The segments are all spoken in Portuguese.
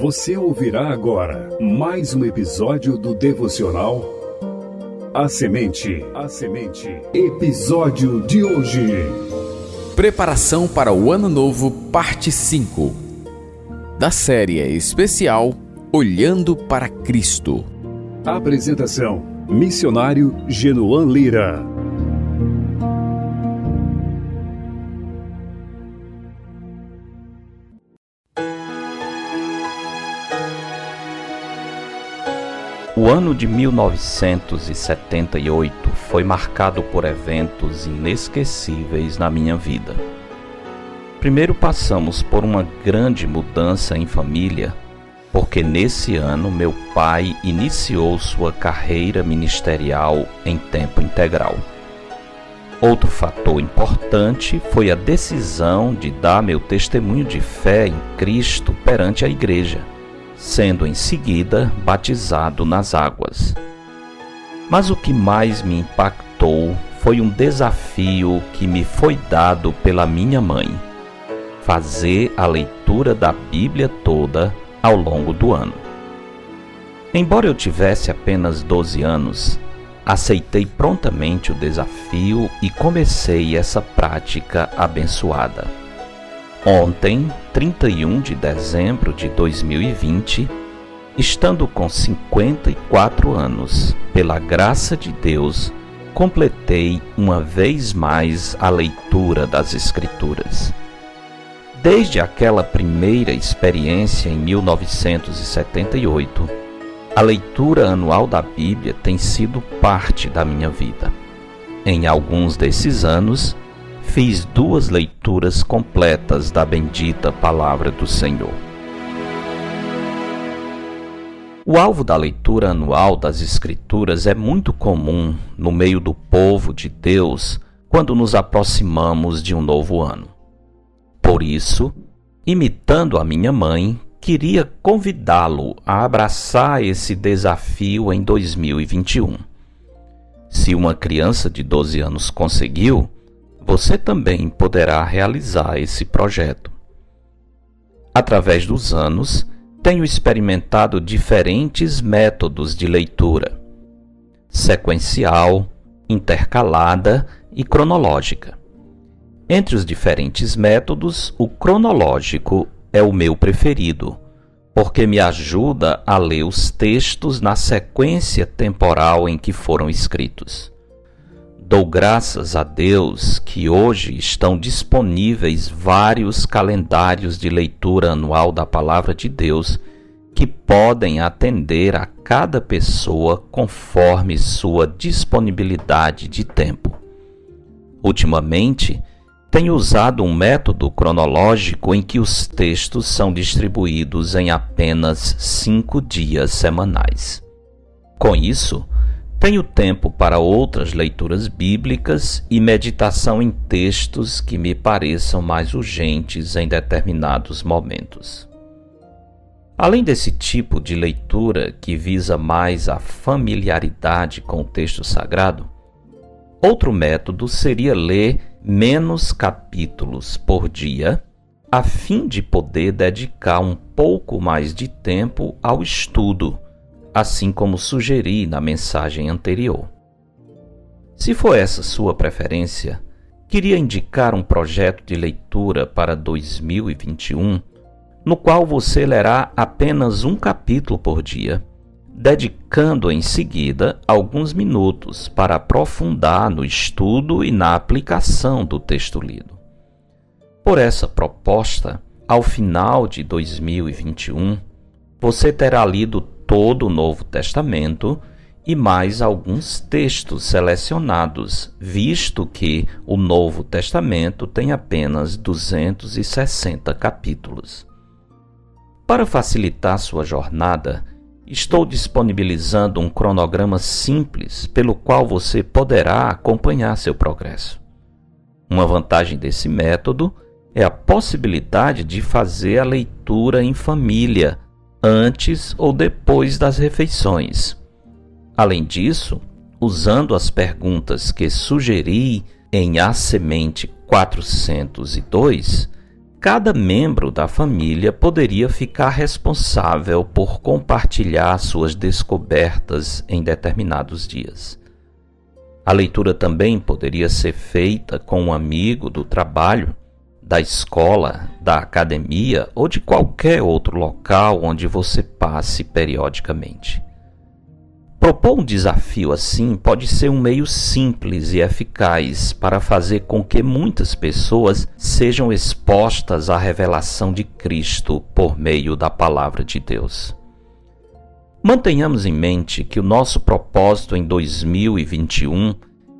Você ouvirá agora mais um episódio do devocional A Semente. A Semente. Episódio de hoje. Preparação para o Ano Novo, parte 5. Da série especial Olhando para Cristo. Apresentação: Missionário Genoan Lira. O ano de 1978 foi marcado por eventos inesquecíveis na minha vida. Primeiro passamos por uma grande mudança em família, porque nesse ano meu pai iniciou sua carreira ministerial em tempo integral. Outro fator importante foi a decisão de dar meu testemunho de fé em Cristo perante a igreja sendo em seguida batizado nas águas. Mas o que mais me impactou foi um desafio que me foi dado pela minha mãe: fazer a leitura da Bíblia toda ao longo do ano. Embora eu tivesse apenas 12 anos, aceitei prontamente o desafio e comecei essa prática abençoada. Ontem, 31 de dezembro de 2020, estando com 54 anos, pela graça de Deus, completei uma vez mais a leitura das Escrituras. Desde aquela primeira experiência em 1978, a leitura anual da Bíblia tem sido parte da minha vida. Em alguns desses anos, fiz duas leituras completas da bendita Palavra do Senhor. O alvo da leitura anual das Escrituras é muito comum no meio do povo de Deus quando nos aproximamos de um novo ano. Por isso, imitando a minha mãe, queria convidá-lo a abraçar esse desafio em 2021. Se uma criança de 12 anos conseguiu, você também poderá realizar esse projeto. Através dos anos, tenho experimentado diferentes métodos de leitura: sequencial, intercalada e cronológica. Entre os diferentes métodos, o cronológico é o meu preferido, porque me ajuda a ler os textos na sequência temporal em que foram escritos. Dou graças a Deus que hoje estão disponíveis vários calendários de leitura anual da Palavra de Deus que podem atender a cada pessoa conforme sua disponibilidade de tempo. Ultimamente, tenho usado um método cronológico em que os textos são distribuídos em apenas cinco dias semanais. Com isso, tenho tempo para outras leituras bíblicas e meditação em textos que me pareçam mais urgentes em determinados momentos. Além desse tipo de leitura que visa mais a familiaridade com o texto sagrado, outro método seria ler menos capítulos por dia, a fim de poder dedicar um pouco mais de tempo ao estudo assim como sugeri na mensagem anterior. Se for essa sua preferência, queria indicar um projeto de leitura para 2021, no qual você lerá apenas um capítulo por dia, dedicando em seguida alguns minutos para aprofundar no estudo e na aplicação do texto lido. Por essa proposta, ao final de 2021, você terá lido todo o Novo Testamento e mais alguns textos selecionados, visto que o Novo Testamento tem apenas 260 capítulos. Para facilitar sua jornada, estou disponibilizando um cronograma simples pelo qual você poderá acompanhar seu progresso. Uma vantagem desse método é a possibilidade de fazer a leitura em família antes ou depois das refeições. Além disso, usando as perguntas que sugeri em A Semente 402, cada membro da família poderia ficar responsável por compartilhar suas descobertas em determinados dias. A leitura também poderia ser feita com um amigo do trabalho, da escola, da academia ou de qualquer outro local onde você passe periodicamente. Propor um desafio assim pode ser um meio simples e eficaz para fazer com que muitas pessoas sejam expostas à revelação de Cristo por meio da Palavra de Deus. Mantenhamos em mente que o nosso propósito em 2021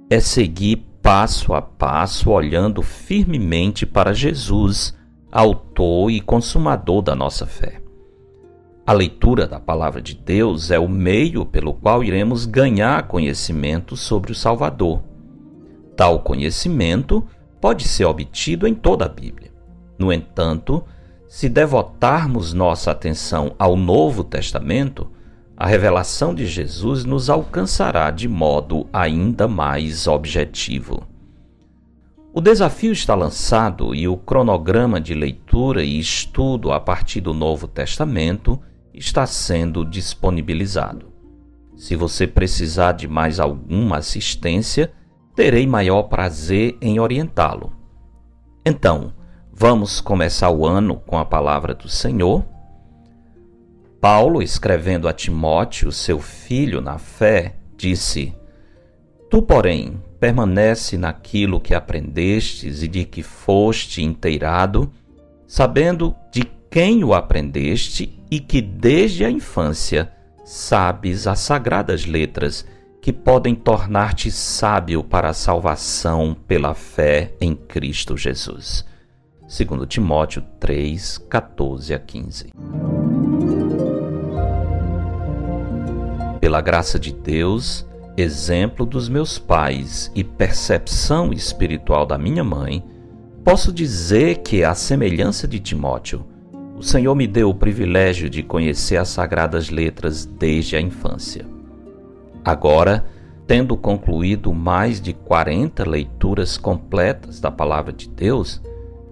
é seguir passo a passo, olhando firmemente para Jesus, autor e consumador da nossa fé. A leitura da Palavra de Deus é o meio pelo qual iremos ganhar conhecimento sobre o Salvador. Tal conhecimento pode ser obtido em toda a Bíblia. No entanto, se devotarmos nossa atenção ao Novo Testamento, a revelação de Jesus nos alcançará de modo ainda mais objetivo. O desafio está lançado e o cronograma de leitura e estudo a partir do Novo Testamento está sendo disponibilizado. Se você precisar de mais alguma assistência, terei maior prazer em orientá-lo. Então, vamos começar o ano com a palavra do Senhor Paulo, escrevendo a Timóteo, seu filho na fé, disse: Tu, porém, permanece naquilo que aprendestes e de que foste inteirado, sabendo de quem o aprendeste e que desde a infância sabes as sagradas letras que podem tornar-te sábio para a salvação pela fé em Cristo Jesus. 2 Timóteo 3, 14 a 15. Pela graça de Deus, exemplo dos meus pais e percepção espiritual da minha mãe, posso dizer que, à semelhança de Timóteo, o Senhor me deu o privilégio de conhecer as sagradas letras desde a infância. Agora, tendo concluído mais de 40 leituras completas da Palavra de Deus,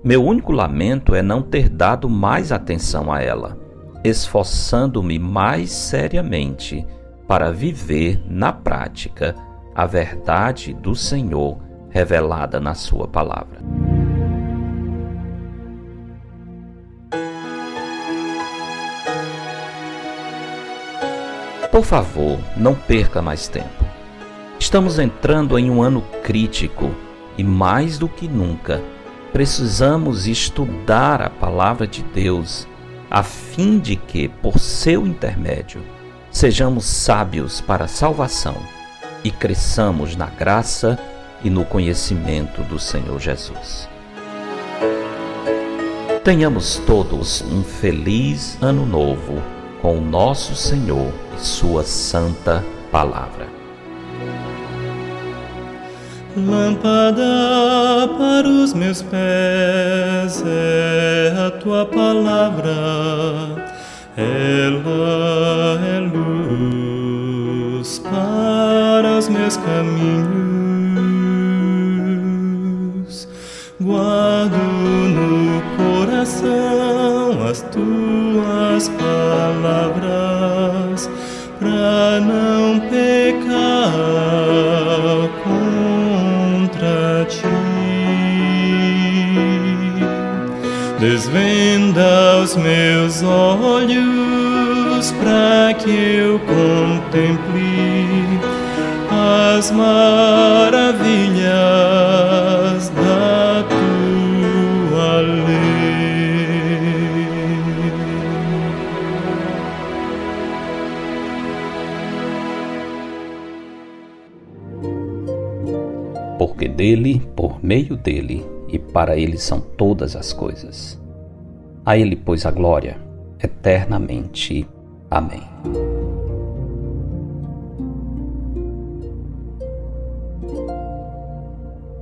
meu único lamento é não ter dado mais atenção a ela, esforçando-me mais seriamente para viver na prática a verdade do Senhor revelada na Sua palavra. Por favor, não perca mais tempo. Estamos entrando em um ano crítico e, mais do que nunca, precisamos estudar a palavra de Deus a fim de que, por seu intermédio, sejamos sábios para a salvação e cresçamos na graça e no conhecimento do Senhor Jesus. Tenhamos todos um feliz ano novo com o nosso Senhor e Sua Santa Palavra. Lâmpada para os meus pés é a tua palavra meus caminhos. Guardo no coração as tuas palavras para não pecar contra ti. Desvenda os meus olhos as maravilhas da tua lei. Porque dele, por meio dele e para ele são todas as coisas. A ele, pois, a glória eternamente. Amém.